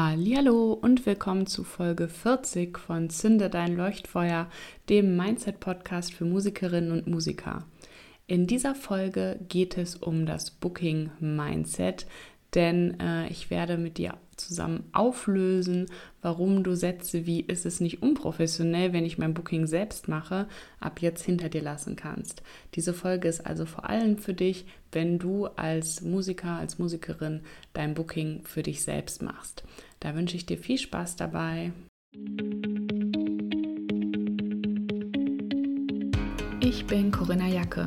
Hallo und willkommen zu Folge 40 von Zünde dein Leuchtfeuer, dem Mindset Podcast für Musikerinnen und Musiker. In dieser Folge geht es um das Booking Mindset, denn äh, ich werde mit dir zusammen auflösen, warum du Sätze wie ist es nicht unprofessionell, wenn ich mein Booking selbst mache, ab jetzt hinter dir lassen kannst. Diese Folge ist also vor allem für dich, wenn du als Musiker, als Musikerin dein Booking für dich selbst machst. Da wünsche ich dir viel Spaß dabei. Ich bin Corinna Jacke.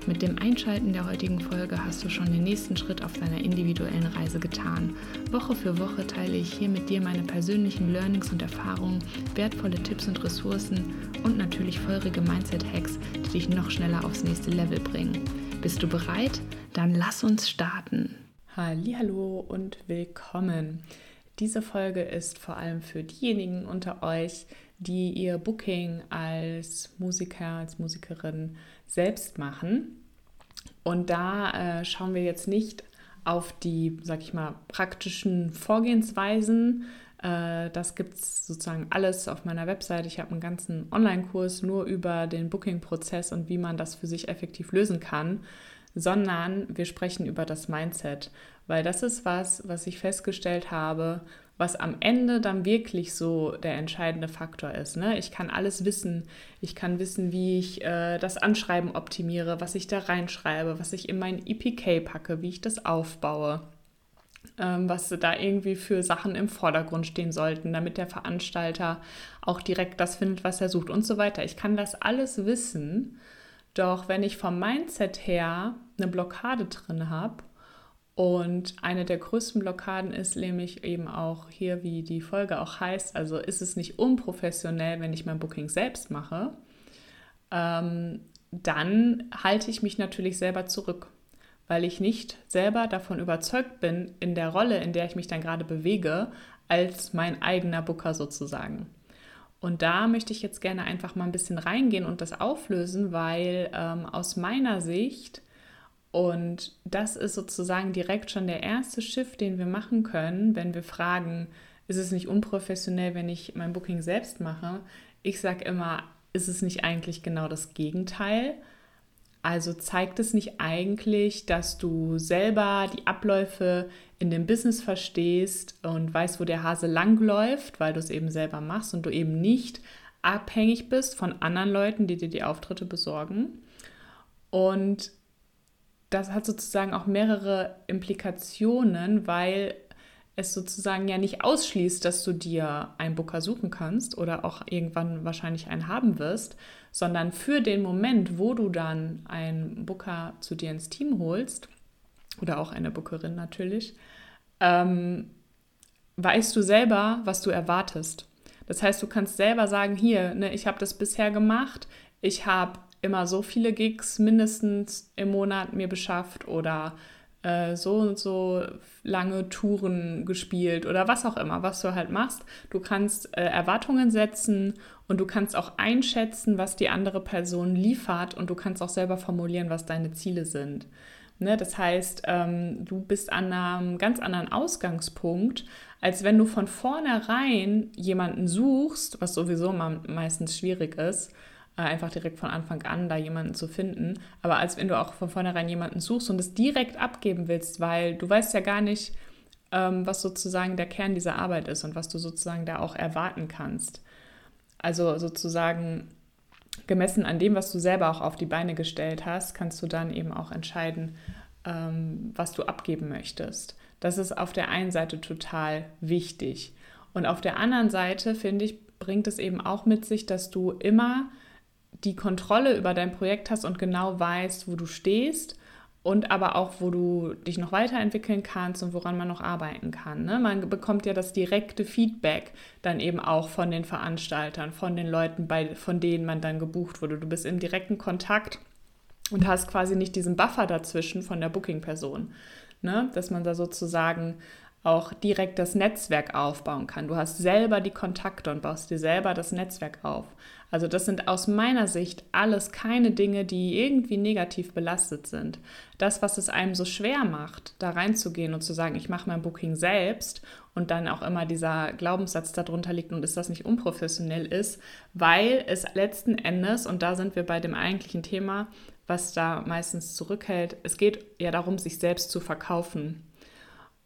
Mit dem Einschalten der heutigen Folge hast du schon den nächsten Schritt auf deiner individuellen Reise getan. Woche für Woche teile ich hier mit dir meine persönlichen Learnings und Erfahrungen, wertvolle Tipps und Ressourcen und natürlich feurige Mindset-Hacks, die dich noch schneller aufs nächste Level bringen. Bist du bereit? Dann lass uns starten. Hallo und willkommen. Diese Folge ist vor allem für diejenigen unter euch, die ihr Booking als Musiker, als Musikerin selbst machen. Und da äh, schauen wir jetzt nicht auf die, sag ich mal, praktischen Vorgehensweisen. Äh, das gibt es sozusagen alles auf meiner Website. Ich habe einen ganzen Online-Kurs nur über den Booking-Prozess und wie man das für sich effektiv lösen kann, sondern wir sprechen über das Mindset, weil das ist was, was ich festgestellt habe, was am Ende dann wirklich so der entscheidende Faktor ist. Ne? Ich kann alles wissen. Ich kann wissen, wie ich äh, das Anschreiben optimiere, was ich da reinschreibe, was ich in mein EPK packe, wie ich das aufbaue, ähm, was da irgendwie für Sachen im Vordergrund stehen sollten, damit der Veranstalter auch direkt das findet, was er sucht und so weiter. Ich kann das alles wissen. Doch wenn ich vom Mindset her eine Blockade drin habe, und eine der größten Blockaden ist nämlich eben auch hier, wie die Folge auch heißt, also ist es nicht unprofessionell, wenn ich mein Booking selbst mache, ähm, dann halte ich mich natürlich selber zurück, weil ich nicht selber davon überzeugt bin, in der Rolle, in der ich mich dann gerade bewege, als mein eigener Booker sozusagen. Und da möchte ich jetzt gerne einfach mal ein bisschen reingehen und das auflösen, weil ähm, aus meiner Sicht und das ist sozusagen direkt schon der erste Shift, den wir machen können, wenn wir fragen, ist es nicht unprofessionell, wenn ich mein Booking selbst mache? Ich sage immer, ist es nicht eigentlich genau das Gegenteil? Also zeigt es nicht eigentlich, dass du selber die Abläufe in dem Business verstehst und weißt, wo der Hase langläuft, weil du es eben selber machst und du eben nicht abhängig bist von anderen Leuten, die dir die Auftritte besorgen. Und das hat sozusagen auch mehrere Implikationen, weil es sozusagen ja nicht ausschließt, dass du dir einen Booker suchen kannst oder auch irgendwann wahrscheinlich einen haben wirst, sondern für den Moment, wo du dann einen Booker zu dir ins Team holst, oder auch eine Bookerin natürlich, ähm, weißt du selber, was du erwartest. Das heißt, du kannst selber sagen, hier, ne, ich habe das bisher gemacht, ich habe immer so viele Gigs mindestens im Monat mir beschafft oder äh, so und so lange Touren gespielt oder was auch immer, was du halt machst. Du kannst äh, Erwartungen setzen und du kannst auch einschätzen, was die andere Person liefert und du kannst auch selber formulieren, was deine Ziele sind. Ne, das heißt, ähm, du bist an einem ganz anderen Ausgangspunkt, als wenn du von vornherein jemanden suchst, was sowieso meistens schwierig ist, einfach direkt von Anfang an da jemanden zu finden. Aber als wenn du auch von vornherein jemanden suchst und es direkt abgeben willst, weil du weißt ja gar nicht, ähm, was sozusagen der Kern dieser Arbeit ist und was du sozusagen da auch erwarten kannst. Also sozusagen gemessen an dem, was du selber auch auf die Beine gestellt hast, kannst du dann eben auch entscheiden, ähm, was du abgeben möchtest. Das ist auf der einen Seite total wichtig. Und auf der anderen Seite, finde ich, bringt es eben auch mit sich, dass du immer die Kontrolle über dein Projekt hast und genau weißt, wo du stehst und aber auch, wo du dich noch weiterentwickeln kannst und woran man noch arbeiten kann. Ne? Man bekommt ja das direkte Feedback dann eben auch von den Veranstaltern, von den Leuten, bei, von denen man dann gebucht wurde. Du bist im direkten Kontakt und hast quasi nicht diesen Buffer dazwischen von der Booking-Person. Ne? Dass man da sozusagen auch direkt das Netzwerk aufbauen kann. Du hast selber die Kontakte und baust dir selber das Netzwerk auf. Also das sind aus meiner Sicht alles keine Dinge, die irgendwie negativ belastet sind. Das, was es einem so schwer macht, da reinzugehen und zu sagen, ich mache mein Booking selbst und dann auch immer dieser Glaubenssatz darunter liegt und ist das nicht unprofessionell ist, weil es letzten Endes, und da sind wir bei dem eigentlichen Thema, was da meistens zurückhält, es geht ja darum, sich selbst zu verkaufen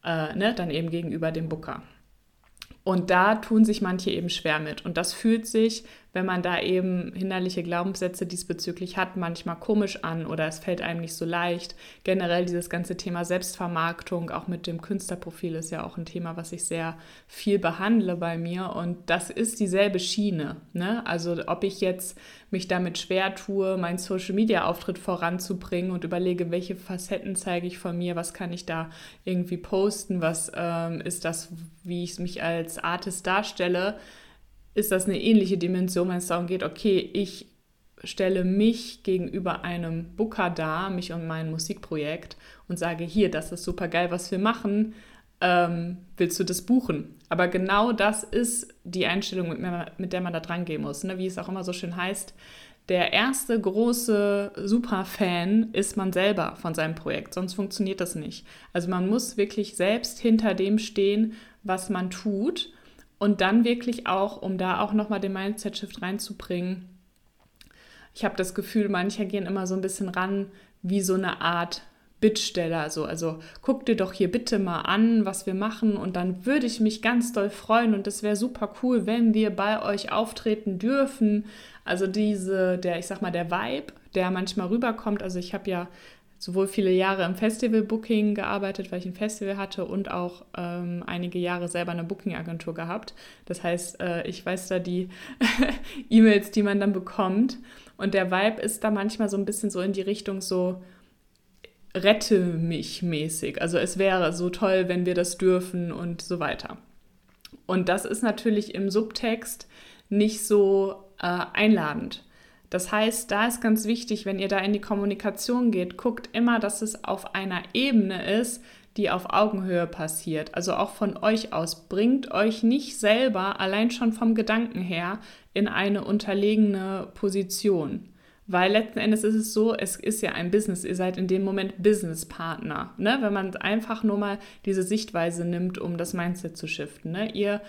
äh, ne, dann eben gegenüber dem Booker. Und da tun sich manche eben schwer mit. Und das fühlt sich wenn man da eben hinderliche Glaubenssätze diesbezüglich hat, manchmal komisch an oder es fällt einem nicht so leicht. Generell dieses ganze Thema Selbstvermarktung, auch mit dem Künstlerprofil, ist ja auch ein Thema, was ich sehr viel behandle bei mir. Und das ist dieselbe Schiene. Ne? Also ob ich jetzt mich damit schwer tue, meinen Social-Media-Auftritt voranzubringen und überlege, welche Facetten zeige ich von mir, was kann ich da irgendwie posten, was ähm, ist das, wie ich mich als Artist darstelle ist das eine ähnliche Dimension, wenn es darum geht, okay, ich stelle mich gegenüber einem Booker dar, mich und mein Musikprojekt und sage, hier, das ist super geil, was wir machen, ähm, willst du das buchen? Aber genau das ist die Einstellung, mit, mit der man da dran gehen muss. Ne? Wie es auch immer so schön heißt, der erste große Superfan ist man selber von seinem Projekt, sonst funktioniert das nicht. Also man muss wirklich selbst hinter dem stehen, was man tut und dann wirklich auch, um da auch nochmal den Mindset-Shift reinzubringen, ich habe das Gefühl, manche gehen immer so ein bisschen ran wie so eine Art Bittsteller. So. Also guck dir doch hier bitte mal an, was wir machen und dann würde ich mich ganz doll freuen und es wäre super cool, wenn wir bei euch auftreten dürfen. Also diese, der, ich sag mal, der Vibe, der manchmal rüberkommt. Also ich habe ja sowohl viele Jahre im Festival-Booking gearbeitet, weil ich ein Festival hatte und auch ähm, einige Jahre selber eine Booking-Agentur gehabt. Das heißt, äh, ich weiß da die E-Mails, die man dann bekommt. Und der Vibe ist da manchmal so ein bisschen so in die Richtung so, rette mich mäßig. Also es wäre so toll, wenn wir das dürfen und so weiter. Und das ist natürlich im Subtext nicht so äh, einladend. Das heißt, da ist ganz wichtig, wenn ihr da in die Kommunikation geht, guckt immer, dass es auf einer Ebene ist, die auf Augenhöhe passiert. Also auch von euch aus. Bringt euch nicht selber, allein schon vom Gedanken her, in eine unterlegene Position. Weil letzten Endes ist es so, es ist ja ein Business, ihr seid in dem Moment Businesspartner. Ne? Wenn man einfach nur mal diese Sichtweise nimmt, um das Mindset zu shiften. Ne? Ihr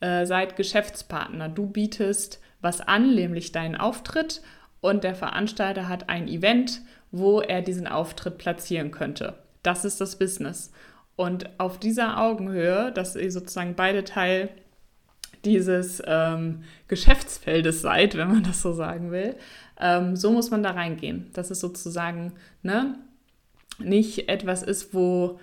äh, seid Geschäftspartner. Du bietest was an, nämlich deinen Auftritt und der Veranstalter hat ein Event, wo er diesen Auftritt platzieren könnte. Das ist das Business. Und auf dieser Augenhöhe, dass ihr sozusagen beide Teil dieses ähm, Geschäftsfeldes seid, wenn man das so sagen will, ähm, so muss man da reingehen. Dass es sozusagen ne, nicht etwas ist, wo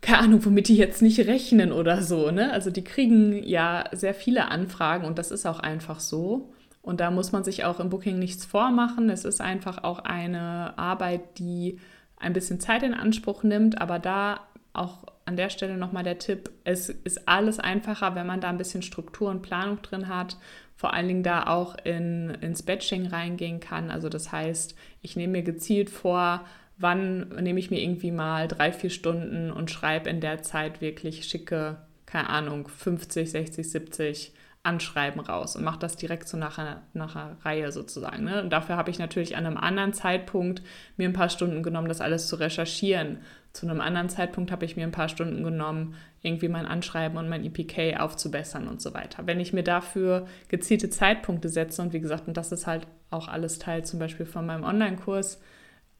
keine Ahnung, womit die jetzt nicht rechnen oder so. Ne? Also die kriegen ja sehr viele Anfragen und das ist auch einfach so. Und da muss man sich auch im Booking nichts vormachen. Es ist einfach auch eine Arbeit, die ein bisschen Zeit in Anspruch nimmt, aber da auch an der Stelle nochmal der Tipp, es ist alles einfacher, wenn man da ein bisschen Struktur und Planung drin hat, vor allen Dingen da auch in, ins Batching reingehen kann. Also das heißt, ich nehme mir gezielt vor, wann nehme ich mir irgendwie mal drei, vier Stunden und schreibe in der Zeit wirklich schicke, keine Ahnung, 50, 60, 70 Anschreiben raus und mache das direkt so nach einer, nach einer Reihe sozusagen. Ne? Und dafür habe ich natürlich an einem anderen Zeitpunkt mir ein paar Stunden genommen, das alles zu recherchieren. Zu einem anderen Zeitpunkt habe ich mir ein paar Stunden genommen, irgendwie mein Anschreiben und mein EPK aufzubessern und so weiter. Wenn ich mir dafür gezielte Zeitpunkte setze und wie gesagt, und das ist halt auch alles Teil zum Beispiel von meinem Online-Kurs,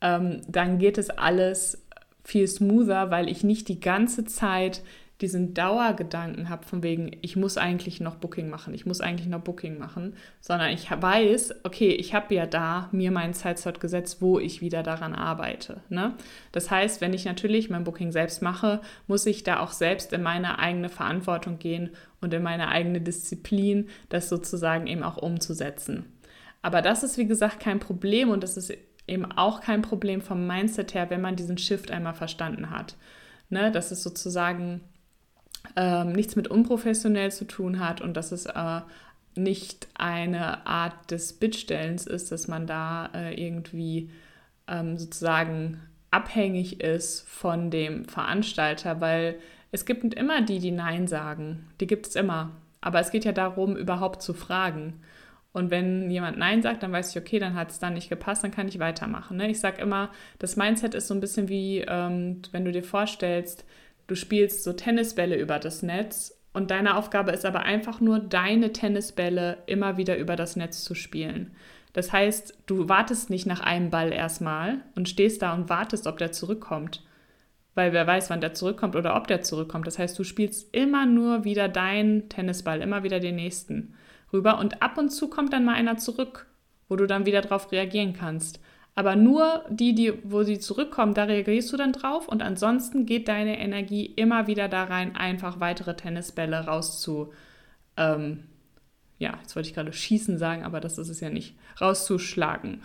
ähm, dann geht es alles viel smoother, weil ich nicht die ganze Zeit diesen Dauergedanken habe von wegen, ich muss eigentlich noch Booking machen, ich muss eigentlich noch Booking machen, sondern ich weiß, okay, ich habe ja da mir meinen Zeitslot gesetzt, wo ich wieder daran arbeite. Ne? Das heißt, wenn ich natürlich mein Booking selbst mache, muss ich da auch selbst in meine eigene Verantwortung gehen und in meine eigene Disziplin, das sozusagen eben auch umzusetzen. Aber das ist, wie gesagt, kein Problem und das ist eben auch kein Problem vom Mindset her, wenn man diesen Shift einmal verstanden hat. Ne, dass es sozusagen ähm, nichts mit unprofessionell zu tun hat und dass es äh, nicht eine Art des Bittstellens ist, dass man da äh, irgendwie ähm, sozusagen abhängig ist von dem Veranstalter, weil es gibt immer die, die Nein sagen. Die gibt es immer. Aber es geht ja darum, überhaupt zu fragen. Und wenn jemand Nein sagt, dann weiß ich, okay, dann hat es dann nicht gepasst, dann kann ich weitermachen. Ne? Ich sage immer, das Mindset ist so ein bisschen wie, ähm, wenn du dir vorstellst, du spielst so Tennisbälle über das Netz und deine Aufgabe ist aber einfach nur, deine Tennisbälle immer wieder über das Netz zu spielen. Das heißt, du wartest nicht nach einem Ball erstmal und stehst da und wartest, ob der zurückkommt. Weil wer weiß, wann der zurückkommt oder ob der zurückkommt. Das heißt, du spielst immer nur wieder deinen Tennisball, immer wieder den nächsten rüber und ab und zu kommt dann mal einer zurück, wo du dann wieder drauf reagieren kannst. Aber nur die, die, wo sie zurückkommen, da reagierst du dann drauf und ansonsten geht deine Energie immer wieder da rein, einfach weitere Tennisbälle rauszu. Ähm, ja, jetzt wollte ich gerade schießen sagen, aber das ist es ja nicht. Rauszuschlagen.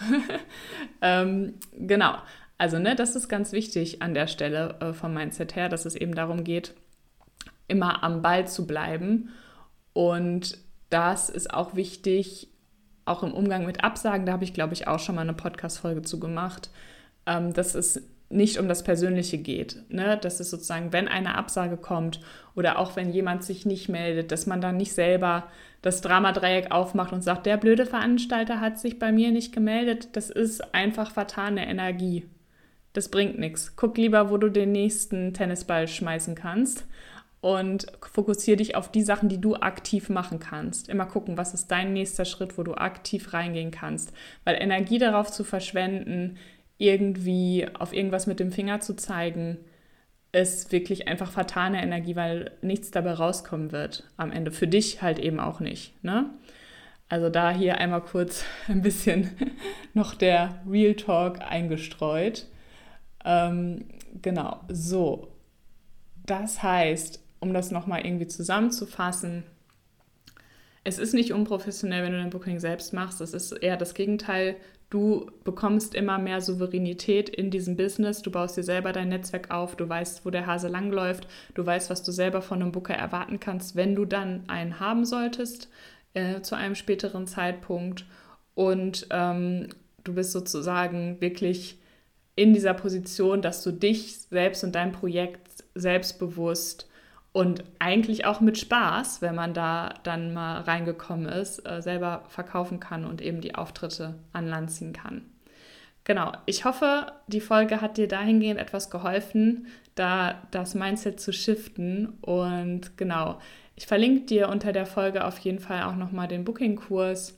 ähm, genau. Also, ne, das ist ganz wichtig an der Stelle äh, vom Mindset her, dass es eben darum geht, immer am Ball zu bleiben und das ist auch wichtig, auch im Umgang mit Absagen. Da habe ich, glaube ich, auch schon mal eine Podcast-Folge zu gemacht, ähm, dass es nicht um das Persönliche geht. Ne? Dass es sozusagen, wenn eine Absage kommt oder auch wenn jemand sich nicht meldet, dass man dann nicht selber das Dramadreieck aufmacht und sagt, der blöde Veranstalter hat sich bei mir nicht gemeldet. Das ist einfach vertane Energie. Das bringt nichts. Guck lieber, wo du den nächsten Tennisball schmeißen kannst und fokussiere dich auf die Sachen, die du aktiv machen kannst. Immer gucken, was ist dein nächster Schritt, wo du aktiv reingehen kannst. Weil Energie darauf zu verschwenden, irgendwie auf irgendwas mit dem Finger zu zeigen, ist wirklich einfach vertane Energie, weil nichts dabei rauskommen wird am Ende. Für dich halt eben auch nicht. Ne? Also da hier einmal kurz ein bisschen noch der Real Talk eingestreut. Ähm, genau, so. Das heißt, um das nochmal irgendwie zusammenzufassen, es ist nicht unprofessionell, wenn du dein Booking selbst machst. Es ist eher das Gegenteil. Du bekommst immer mehr Souveränität in diesem Business. Du baust dir selber dein Netzwerk auf. Du weißt, wo der Hase langläuft. Du weißt, was du selber von einem Booker erwarten kannst, wenn du dann einen haben solltest äh, zu einem späteren Zeitpunkt. Und ähm, du bist sozusagen wirklich in dieser Position, dass du dich selbst und dein Projekt selbstbewusst und eigentlich auch mit Spaß, wenn man da dann mal reingekommen ist, äh, selber verkaufen kann und eben die Auftritte an Land ziehen kann. Genau, ich hoffe, die Folge hat dir dahingehend etwas geholfen, da das Mindset zu shiften. Und genau, ich verlinke dir unter der Folge auf jeden Fall auch nochmal den Booking-Kurs.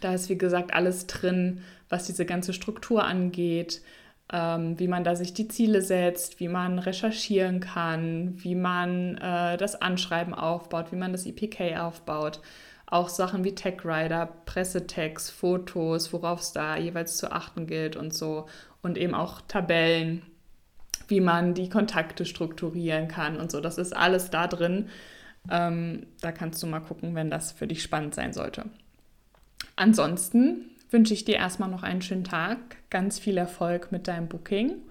Da ist, wie gesagt, alles drin, was diese ganze Struktur angeht, ähm, wie man da sich die Ziele setzt, wie man recherchieren kann, wie man äh, das Anschreiben aufbaut, wie man das EPK aufbaut. Auch Sachen wie Tech-Rider, Pressetext, Fotos, worauf es da jeweils zu achten gilt und so. Und eben auch Tabellen, wie man die Kontakte strukturieren kann und so. Das ist alles da drin. Ähm, da kannst du mal gucken, wenn das für dich spannend sein sollte. Ansonsten wünsche ich dir erstmal noch einen schönen Tag, ganz viel Erfolg mit deinem Booking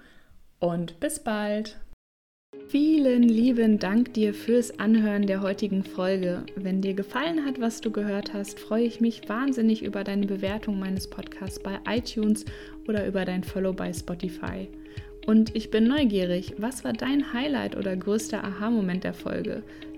und bis bald. Vielen lieben Dank dir fürs Anhören der heutigen Folge. Wenn dir gefallen hat, was du gehört hast, freue ich mich wahnsinnig über deine Bewertung meines Podcasts bei iTunes oder über dein Follow bei Spotify. Und ich bin neugierig, was war dein Highlight oder größter Aha-Moment der Folge?